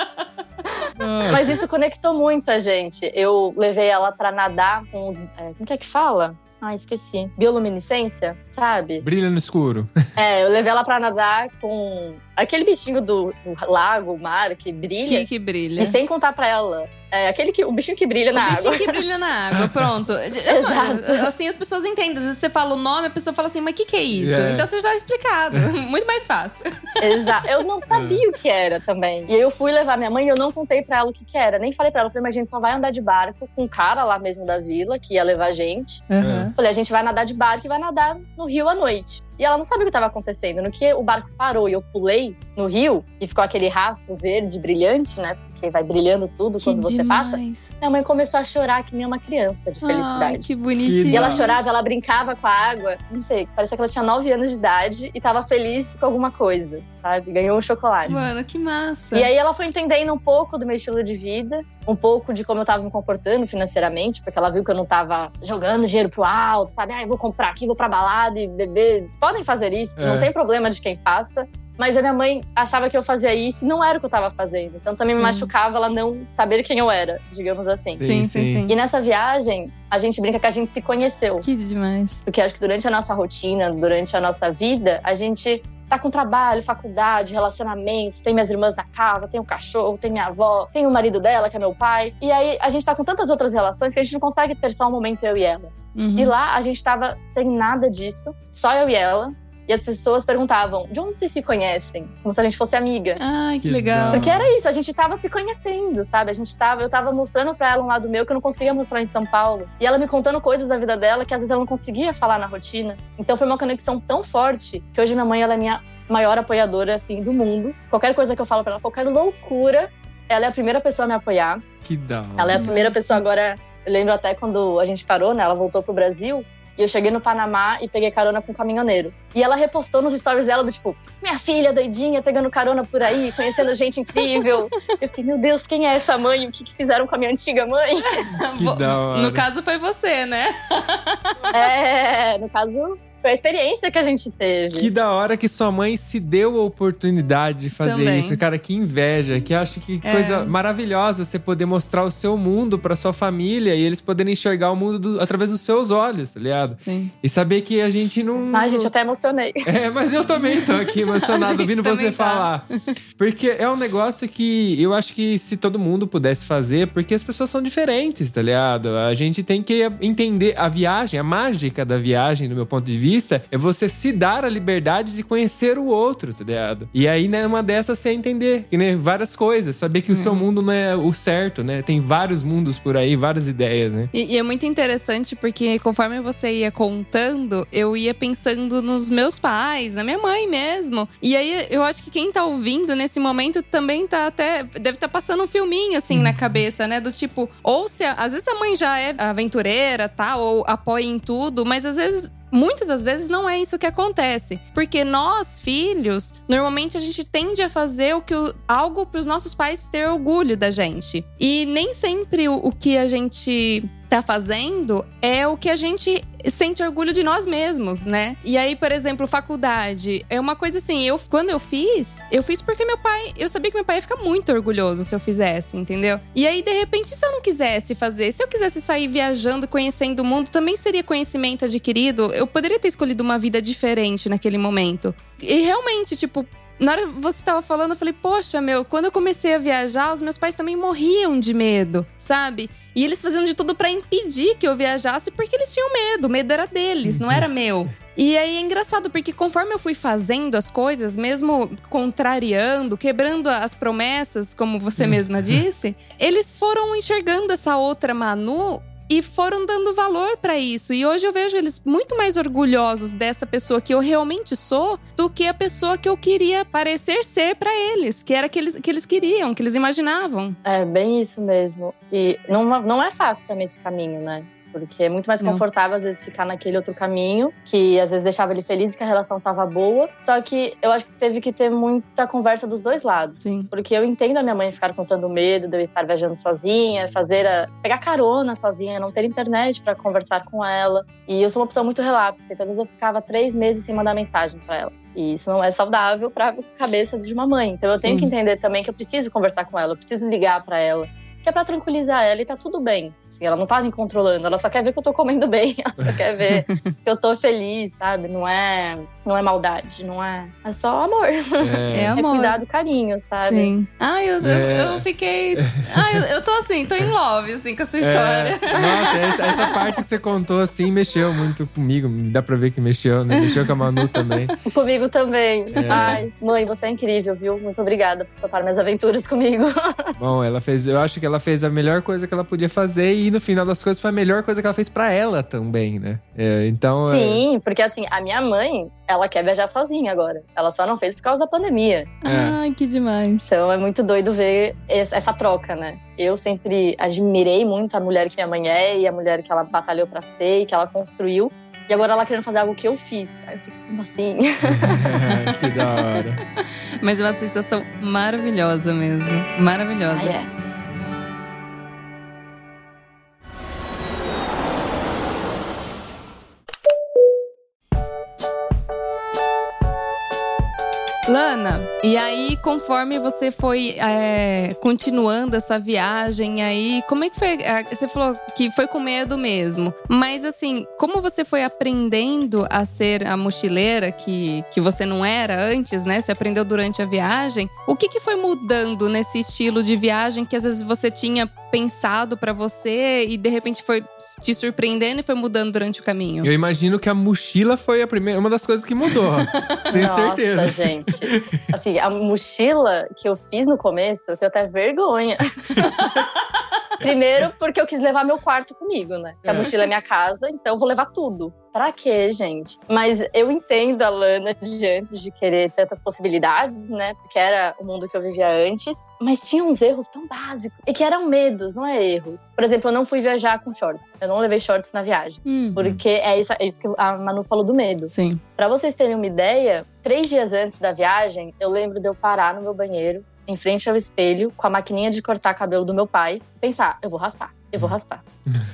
Mas isso conectou muito a gente. Eu levei ela pra nadar com os. É, como que é que fala? Ah, esqueci. Bioluminescência, sabe? Brilha no escuro. É, eu levei ela pra nadar com aquele bichinho do, do lago, mar, que brilha. Que, que brilha. E sem contar pra ela. É, aquele que, o bichinho que brilha na o bichinho água. que brilha na água, pronto. Exato. Assim as pessoas entendem. Às vezes você fala o nome, a pessoa fala assim, mas o que, que é isso? É. Então você já tá explicado. Muito mais fácil. Exato. Eu não sabia o que era também. E aí eu fui levar minha mãe e eu não contei pra ela o que, que era. Nem falei pra ela. Eu falei, mas a gente só vai andar de barco com um cara lá mesmo da vila, que ia levar a gente. Uhum. Falei, a gente vai nadar de barco e vai nadar no rio à noite. E ela não sabia o que estava acontecendo. No que o barco parou e eu pulei no rio, e ficou aquele rastro verde brilhante, né? Porque vai brilhando tudo Que quando você passa. demais. Minha mãe começou a chorar que nem uma criança de Ai, felicidade. que bonitinho. E ela chorava, ela brincava com a água. Não sei, parecia que ela tinha 9 anos de idade e tava feliz com alguma coisa, sabe? Ganhou um chocolate. Mano, que massa. E aí ela foi entendendo um pouco do meu estilo de vida, um pouco de como eu tava me comportando financeiramente, porque ela viu que eu não tava jogando dinheiro pro alto, sabe? Ah, eu vou comprar aqui, vou pra balada e beber. Podem fazer isso, É. não tem problema de quem faça. Mas a minha mãe achava que eu fazia isso e não era o que eu tava fazendo. Então também me Hum. machucava ela não saber quem eu era, digamos assim. Sim, sim, sim. E nessa viagem, a gente brinca que a gente se conheceu. Que demais. Porque acho que durante a nossa rotina, durante a nossa vida, a gente tá com trabalho, faculdade, relacionamentos, tem minhas irmãs na casa, tem o cachorro, tem minha avó, tem o marido dela, que é meu pai. E aí a gente tá com tantas outras relações que a gente não consegue ter só um momento eu e ela. Uhum. E lá a gente tava sem nada disso, só eu e ela. E as pessoas perguntavam: de onde vocês se conhecem? Como se a gente fosse amiga. Ai, que, Que legal. Porque era isso, a gente tava se conhecendo, sabe? A gente tava, eu tava mostrando pra ela um lado meu que eu não conseguia mostrar em São Paulo. E ela me contando coisas da vida dela que às vezes ela não conseguia falar na rotina. Então foi uma conexão tão forte que hoje minha mãe ela é minha maior apoiadora assim do mundo. Qualquer coisa que eu falo pra ela, qualquer loucura, ela é a primeira pessoa a me apoiar. Que da hora. Ela é a primeira pessoa agora. Eu lembro até quando a gente parou, né? Ela voltou pro Brasil. E eu cheguei no Panamá e peguei carona com um caminhoneiro. E ela repostou nos stories dela do tipo, minha filha doidinha, pegando carona por aí, conhecendo gente incrível. eu fiquei, meu Deus, quem é essa mãe? O que, que fizeram com a minha antiga mãe? Que da hora. No caso, foi você, né? é, no caso, foi a experiência que a gente teve. Que da hora que sua mãe se deu a oportunidade de fazer Também. isso. Cara, que inveja. Que acho que É. coisa maravilhosa você poder mostrar o seu mundo pra sua família e eles poderem enxergar o mundo do- através dos seus olhos, tá ligado? Sim. E saber que a gente não. Ai, gente, até emocionei. É, mas eu também tô aqui emocionado ouvindo você tá. falar. Porque é um negócio que eu acho que se todo mundo pudesse fazer, porque as pessoas são diferentes, tá ligado? A gente tem que entender a viagem, a mágica da viagem, do meu ponto de vista, é você se dar a liberdade de conhecer o outro, tá ligado? E aí, né, uma dessas você entender que, né, várias coisas, saber que o Uhum. seu mundo não é o certo, né? Tem vários mundos por aí, várias ideias, né? E, e é muito interessante porque conforme você ia contando, eu ia pensando nos meus pais, na minha mãe mesmo. E aí eu acho que quem tá ouvindo nesse momento também tá até. Deve estar passando um filminho assim na cabeça, né? Do tipo, ou se. a- às vezes a mãe já é aventureira, tá? Ou apoia em tudo, mas às vezes. Muitas das vezes não é isso que acontece. Porque nós, filhos, normalmente a gente tende a fazer o que o- algo para os nossos pais ter orgulho da gente. E nem sempre o, o que a gente tá fazendo é o que a gente sente orgulho de nós mesmos, né? E aí, por exemplo, faculdade, é uma coisa assim, eu quando eu fiz, eu fiz porque meu pai, eu sabia que meu pai ia ficar muito orgulhoso se eu fizesse, entendeu? E aí, de repente, se eu não quisesse fazer, se eu quisesse sair viajando, conhecendo o mundo, também seria conhecimento adquirido. Eu poderia ter escolhido uma vida diferente naquele momento. E realmente, tipo, na hora que você tava falando, eu falei, poxa, meu, quando eu comecei a viajar, os meus pais também morriam de medo, sabe? E eles faziam de tudo pra impedir que eu viajasse porque eles tinham medo. O medo era deles, não era meu. E aí é engraçado, porque conforme eu fui fazendo as coisas, mesmo contrariando, quebrando as promessas, como você mesma disse, eles foram enxergando essa outra Manu e foram dando valor pra isso. E hoje eu vejo eles muito mais orgulhosos dessa pessoa que eu realmente sou do que a pessoa que eu queria parecer ser pra eles, que era que eles, que eles queriam, que eles imaginavam. É bem isso mesmo. E não, não é fácil também esse caminho, né? Porque é muito mais Não. confortável, às vezes, ficar naquele outro caminho, que às vezes deixava ele feliz que a relação tava boa. Só que eu acho que teve que ter muita conversa dos dois lados. Sim. Porque eu entendo a minha mãe ficar contando medo de eu estar viajando sozinha, fazer a, pegar carona sozinha, não ter internet para conversar com ela. E eu sou uma pessoa muito relapse, então às vezes eu ficava três meses sem mandar mensagem para ela. E isso não é saudável para a cabeça de uma mãe. Então eu tenho Sim. que entender também que eu preciso conversar com ela, eu preciso ligar para ela. Que é pra tranquilizar ela e tá tudo bem. Assim, ela não tá me controlando, ela só quer ver que eu tô comendo bem, ela só quer ver que eu tô feliz, sabe? Não é, não é maldade, não é. É só amor. É É amor. cuidado, carinho, sabe? Sim. Ai, eu, eu- É. eu fiquei. Ai, eu, eu tô assim, tô em love, assim, com essa história. É, nossa, essa, essa parte que você contou assim mexeu muito comigo. Dá pra ver que mexeu, né? Mexeu com a Manu também. Comigo também. É. Ai, mãe, você é incrível, viu? Muito obrigada por topar minhas aventuras comigo. Bom, ela fez. Eu acho que ela fez a melhor coisa que ela podia fazer e no final das coisas foi a melhor coisa que ela fez pra ela também, né? É, então. é- Sim, porque assim, a minha mãe, ela quer viajar sozinha agora. Ela só não fez por causa da pandemia. É. Ai, que demais. Então é muito doido ver es- essa troca, né? Eu sempre admirei muito a mulher que minha mãe é e a mulher que ela batalhou pra ser e que ela construiu. E agora ela querendo fazer algo que eu fiz. Aí eu fico, como assim? que da hora. Mas é uma sensação maravilhosa mesmo. Maravilhosa. Ai, é. Lana, e aí, conforme você foi é, continuando essa viagem aí, como é que foi? É, Você falou que foi com medo mesmo. Mas assim, como você foi aprendendo a ser a mochileira que, que você não era antes, né? Você aprendeu durante a viagem. O que, que foi mudando nesse estilo de viagem que às vezes você tinha pensado pra você e de repente foi te surpreendendo e foi mudando durante o caminho? Eu imagino que a mochila foi a primeira, uma das coisas que mudou. Tenho Nossa, certeza. gente. Assim, a mochila que eu fiz no começo, eu tenho até vergonha. Primeiro, porque eu quis levar meu quarto comigo, né? Que a É. mochila é minha casa, então eu vou levar tudo. Pra quê, gente? Mas eu entendo a Lana de antes de querer tantas possibilidades, né? Porque era o mundo que eu vivia antes. Mas tinha uns erros tão básicos. E que eram medos, não é erros. Por exemplo, eu não fui viajar com shorts. Eu não levei shorts na viagem. Hum, Porque é isso, é isso que a Manu falou do medo. sim. Pra vocês terem uma ideia, três dias antes da viagem, eu lembro de eu parar no meu banheiro, em frente ao espelho, com a maquininha de cortar cabelo do meu pai, e pensar: eu vou raspar, eu vou raspar,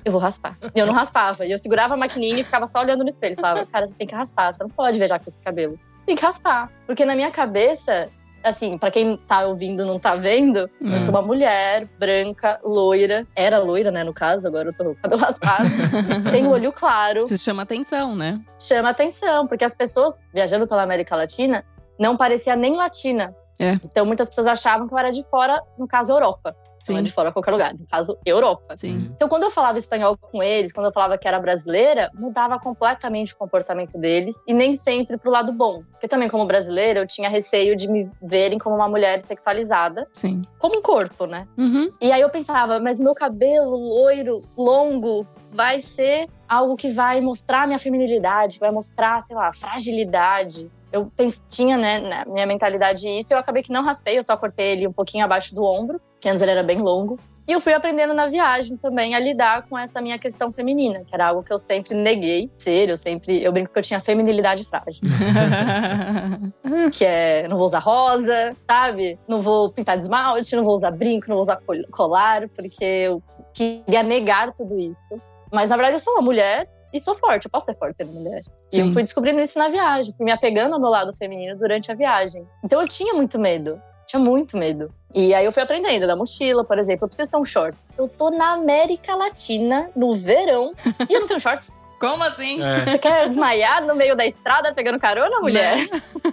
eu vou raspar. E eu não raspava. E eu segurava a maquininha e ficava só olhando no espelho. e Falava: cara, você tem que raspar, você não pode viajar com esse cabelo. Tem que raspar. Porque na minha cabeça, assim, pra quem tá ouvindo não tá vendo, eu É. sou uma mulher branca, loira. Era loira, né, no caso, agora eu tô com cabelo raspado. Tenho olho claro Isso chama atenção, né? chama atenção, porque as pessoas viajando pela América Latina não parecia nem latina. É. Então muitas pessoas achavam que eu era de fora, no caso Europa. Não é Sim. de fora qualquer lugar, no caso Europa. Sim. Então quando eu falava espanhol com eles, quando eu falava que era brasileira, mudava completamente o comportamento deles e nem sempre pro lado bom. Porque também como brasileira eu tinha receio de me verem como uma mulher sexualizada, Sim. como um corpo, né? Uhum. E aí eu pensava, mas o meu cabelo loiro, longo, vai ser algo que vai mostrar minha feminilidade, vai mostrar, sei lá, fragilidade. Eu pens- tinha, né, na minha mentalidade isso, e eu acabei que não raspei, eu só cortei ele um pouquinho abaixo do ombro, que antes ele era bem longo. E eu fui aprendendo na viagem também a lidar com essa minha questão feminina, que era algo que eu sempre neguei ser, eu sempre, eu brinco que eu tinha feminilidade frágil, que é, não vou usar rosa, sabe? Não vou pintar de esmalte, não vou usar brinco, não vou usar col- colar, porque eu queria negar tudo isso. Mas na verdade eu sou uma mulher e sou forte, eu posso ser forte sendo mulher. E eu Sim. fui descobrindo isso na viagem, fui me apegando ao meu lado feminino durante a viagem. Então eu tinha muito medo, tinha muito medo. E aí eu fui aprendendo da mochila, por exemplo, eu preciso ter um shorts. Eu tô na América Latina, no verão, e eu não tenho shorts. Como assim? É. Você quer desmaiar no meio da estrada pegando carona, mulher?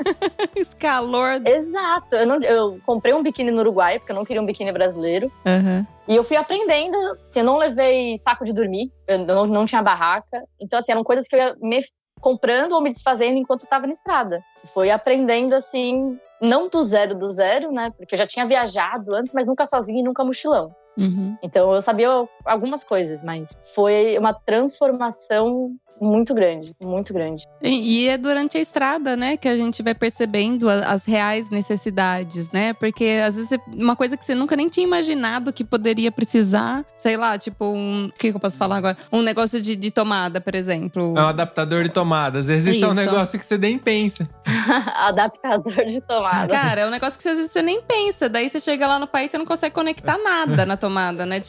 Esse calor. Exato. Eu, não, eu comprei um biquíni no Uruguai, porque eu não queria um biquíni brasileiro. Aham. E eu fui aprendendo. Assim, eu não levei saco de dormir, eu não, não tinha barraca. Então, assim, eram coisas que eu ia me comprando ou me desfazendo enquanto estava na estrada. Foi aprendendo, assim, não do zero do zero, né? Porque eu já tinha viajado antes, mas nunca sozinha e nunca mochilão. Uhum. Então, eu sabia algumas coisas, mas foi uma transformação muito grande, muito grande. E e é durante a estrada, né, que a gente vai percebendo a- as reais necessidades, né? Porque às vezes uma coisa que você nunca nem tinha imaginado que poderia precisar, sei lá, tipo um. O que que eu posso falar agora? Um negócio de, de tomada, por exemplo. É um adaptador de tomada. Às vezes isso é um negócio que você nem pensa. Adaptador de tomada. Cara, é um negócio que às vezes você nem pensa. Daí você chega lá no país e você não consegue conectar nada na tomada, né?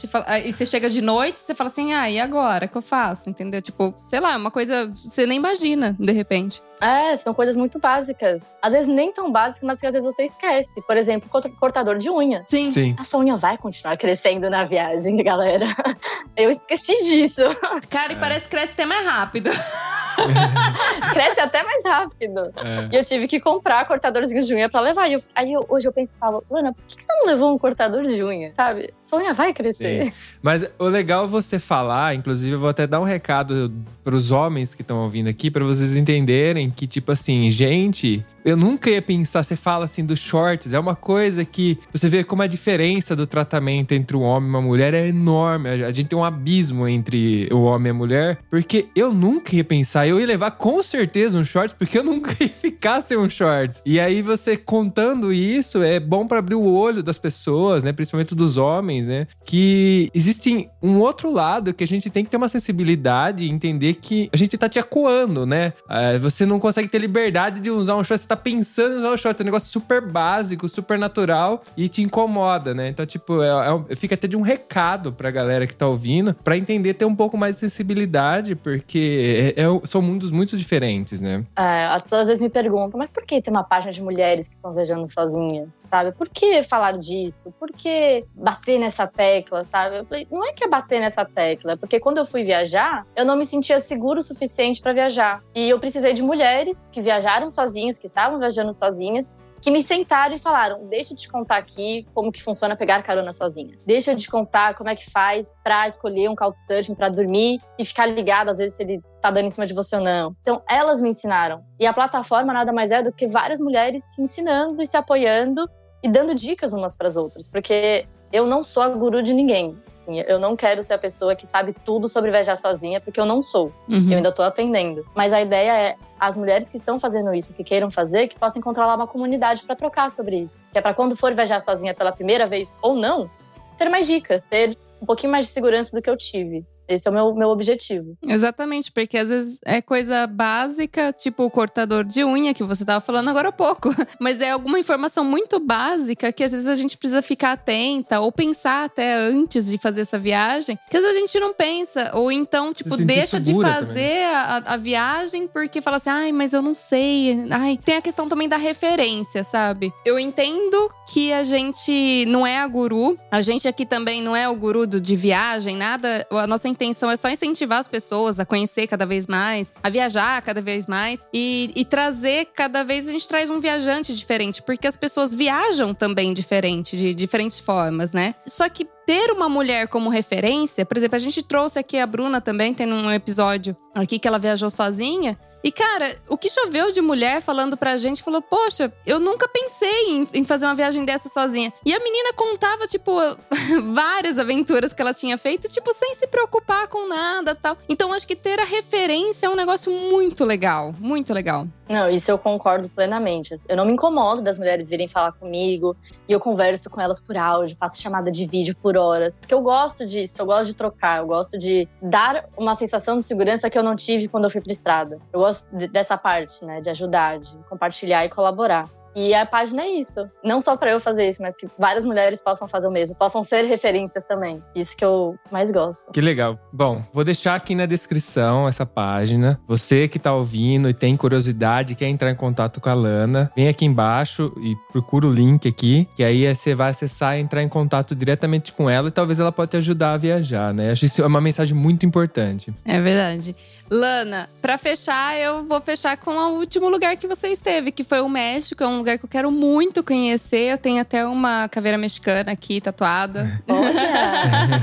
E você chega de noite você fala assim, ah, e agora? O que eu faço? Entendeu? Tipo, sei lá, uma coisa que você nem imagina, de repente. É, são coisas muito básicas. Às vezes nem tão básicas, mas que às vezes você esquece. Por exemplo, cort- cortador de unha. Sim. Sim. A sua unha vai continuar crescendo na viagem, galera. Eu esqueci disso. Cara, e parece que cresce até mais rápido. Cresce até mais rápido. É. E eu tive que comprar cortadorzinho de unha pra levar. E eu- aí eu- hoje eu penso e falo, Lana, por que você não levou um cortador de unha? Sabe? Sua unha vai crescer. Mas o legal é você falar, inclusive eu vou até dar um recado pros homens que estão ouvindo aqui, pra vocês entenderem que, tipo assim, gente, eu nunca ia pensar, você fala assim dos shorts, é uma coisa que você vê como a diferença do tratamento entre um homem e uma mulher é enorme. A gente tem um abismo entre o homem e a mulher, porque eu nunca ia pensar, eu ia levar com certeza um shorts, porque eu nunca ia ficar sem um shorts. E aí você contando isso é bom pra abrir o olho das pessoas, né, principalmente dos homens, né, que existe um outro lado que a gente tem que ter uma sensibilidade e entender que a gente tá te acuando, né? É, você não consegue ter liberdade de usar um short, você tá pensando em usar um short, é um negócio super básico, super natural e te incomoda, né? Então, tipo, é, é fica até de um recado pra galera que tá ouvindo, pra entender ter um pouco mais de sensibilidade, porque é- é- são mundos muito diferentes, né? É, as pessoas às vezes me perguntam, mas por que tem uma página de mulheres que estão viajando sozinhas, sabe? Por que falar disso? Por que bater nessa tecla, sabe? Eu falei, não é que é bater nessa tecla, porque quando eu fui viajar, eu não me sentia seguro o suficiente para viajar. E eu precisei de mulheres que viajaram sozinhas, que estavam viajando sozinhas, que me sentaram e falaram: deixa eu te contar aqui como que funciona pegar carona sozinha. Deixa eu te contar como é que faz para escolher um couchsurfing para dormir e ficar ligado às vezes se ele tá dando em cima de você ou não. Então, elas me ensinaram. E a plataforma nada mais é do que várias mulheres se ensinando e se apoiando e dando dicas umas para as outras, porque eu não sou a guru de ninguém. Assim, eu não quero ser a pessoa que sabe tudo sobre viajar sozinha, porque eu não sou. Uhum. Eu ainda estou aprendendo. Mas a ideia é as mulheres que estão fazendo isso, que queiram fazer, que possam encontrar lá uma comunidade para trocar sobre isso. Que é para quando for viajar sozinha pela primeira vez ou não, ter mais dicas, ter um pouquinho mais de segurança do que eu tive. Esse é o meu, meu objetivo. Exatamente, porque às vezes é coisa básica, tipo o cortador de unha, que você estava falando agora há pouco. Mas é alguma informação muito básica que às vezes a gente precisa ficar atenta ou pensar até antes de fazer essa viagem, que às vezes a gente não pensa. Ou então, tipo, sentir deixa de fazer a, a viagem porque fala assim, ai, mas eu não sei. Ai, tem a questão também da referência, sabe? Eu entendo que a gente não é a guru, a gente aqui também não é o guru do, de viagem, nada. A nossa intenção é só incentivar as pessoas a conhecer cada vez mais, a viajar cada vez mais e, e trazer cada vez a gente traz um viajante diferente, porque as pessoas viajam também diferente, de diferentes formas, né? Só que ter uma mulher como referência, por exemplo, a gente trouxe aqui a Bruna também, tem um episódio aqui que ela viajou sozinha. E, cara, o que choveu de mulher falando pra gente, falou: Poxa, eu nunca pensei em, em fazer uma viagem dessa sozinha. E a menina contava, tipo, várias aventuras que ela tinha feito, tipo, sem se preocupar com nada tal. Então, acho que ter a referência é um negócio muito legal. Muito legal. Não, isso eu concordo plenamente. Eu não me incomodo das mulheres virem falar comigo e eu converso com elas por áudio, faço chamada de vídeo por horas, porque eu gosto disso, eu gosto de trocar, eu gosto de dar uma sensação de segurança que eu não tive quando eu fui pra estrada. Eu gosto de- dessa parte, né, de ajudar, de compartilhar e colaborar. E a página é isso. Não só para eu fazer isso, mas que várias mulheres possam fazer o mesmo, possam ser referências também. Isso que eu mais gosto. Que legal. Bom, vou deixar aqui na descrição essa página. Você que tá ouvindo e tem curiosidade, quer entrar em contato com a Lana, vem aqui embaixo e procura o link aqui, que aí você vai acessar e entrar em contato diretamente com ela e talvez ela pode te ajudar a viajar, né? Acho isso é uma mensagem muito importante. É verdade. Lana, pra fechar, eu vou fechar com o último lugar que você esteve, que foi o México. É um lugar que eu quero muito conhecer. Eu tenho até uma caveira mexicana aqui tatuada. Olha!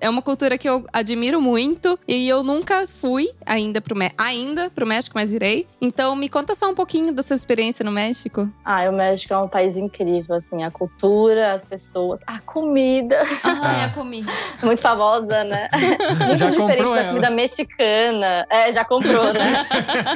É uma cultura que eu admiro muito e eu nunca fui ainda pro, Mé- ainda pro México, mas irei. Então, me conta só um pouquinho da sua experiência no México. ah, o México é um país incrível, assim, a cultura, as pessoas, a comida, Ah, a comida. muito famosa, né? Muito Já diferente comprou da ela. comida mexicana. É, já comprou, né?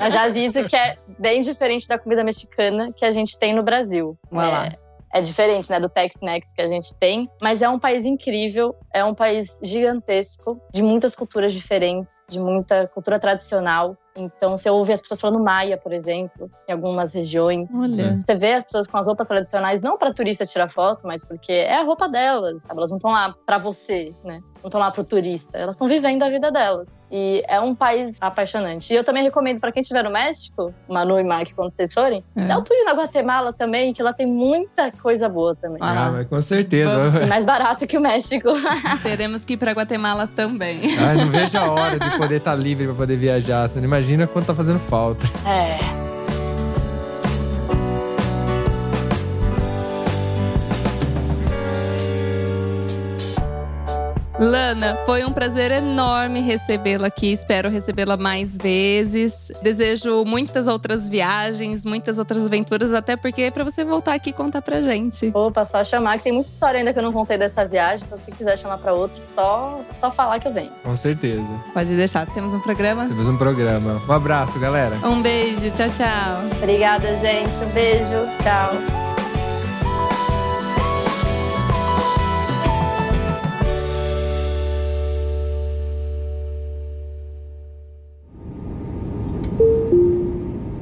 Mas já aviso que é bem diferente da comida mexicana que a gente tem no Brasil. Vai é, lá. é diferente, né, do Tex-Mex que a gente tem, mas é um país incrível, é um país gigantesco, de muitas culturas diferentes, de muita cultura tradicional. Então, você ouve as pessoas falando maia, por exemplo, em algumas regiões. Olha. Você vê as pessoas com as roupas tradicionais, não para turista tirar foto, mas porque é a roupa delas, sabe? Elas não estão lá para você, né? Não estão lá para o turista. Elas estão vivendo a vida delas. E é um país apaixonante. E eu também recomendo para quem estiver no México, Manu e Mac, quando vocês forem, É. dá um pulinho na Guatemala também, que lá tem muita coisa boa também. Ah. Ah, mas com certeza. E mais barato que o México. Teremos que ir pra Guatemala também. Ai, não vejo a hora de poder estar livre para poder viajar. Você não imagina quanto tá fazendo falta. É. Lana, foi um prazer enorme recebê-la aqui. Espero recebê-la mais vezes. Desejo muitas outras viagens, muitas outras aventuras, até porque é pra você voltar aqui e contar pra gente. Opa, só chamar, que tem muita história ainda que eu não contei dessa viagem. Então, se quiser chamar para outro, só, só falar que eu venho. Com certeza. Pode deixar, temos um programa. Temos um programa. Um abraço, galera. Um beijo, tchau, tchau. Obrigada, gente. Um beijo. Tchau.